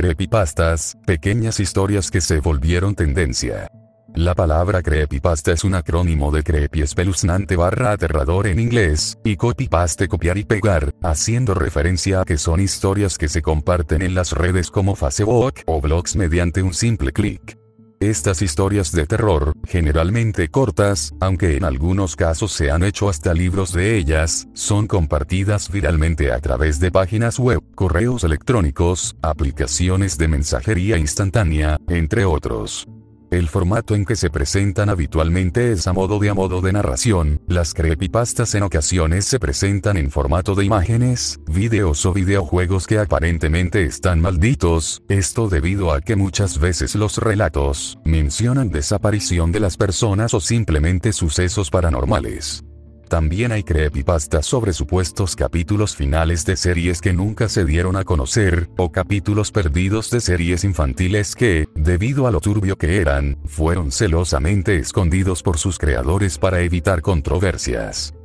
Creepypastas, pequeñas historias que se volvieron tendencia. La palabra creepypasta es un acrónimo de creepy espeluznante barra aterrador en inglés, y copypaste copiar y pegar, haciendo referencia a que son historias que se comparten en las redes como Facebook o blogs mediante un simple clic. Estas historias de terror, generalmente cortas, aunque en algunos casos se han hecho hasta libros de ellas, son compartidas viralmente a través de páginas web, correos electrónicos, aplicaciones de mensajería instantánea, entre otros. El formato en que se presentan habitualmente es a modo de a modo de narración, las creepypastas en ocasiones se presentan en formato de imágenes, videos o videojuegos que aparentemente están malditos, esto debido a que muchas veces los relatos mencionan desaparición de las personas o simplemente sucesos paranormales. También hay creepypastas sobre supuestos capítulos finales de series que nunca se dieron a conocer, o capítulos perdidos de series infantiles que, debido a lo turbio que eran, fueron celosamente escondidos por sus creadores para evitar controversias.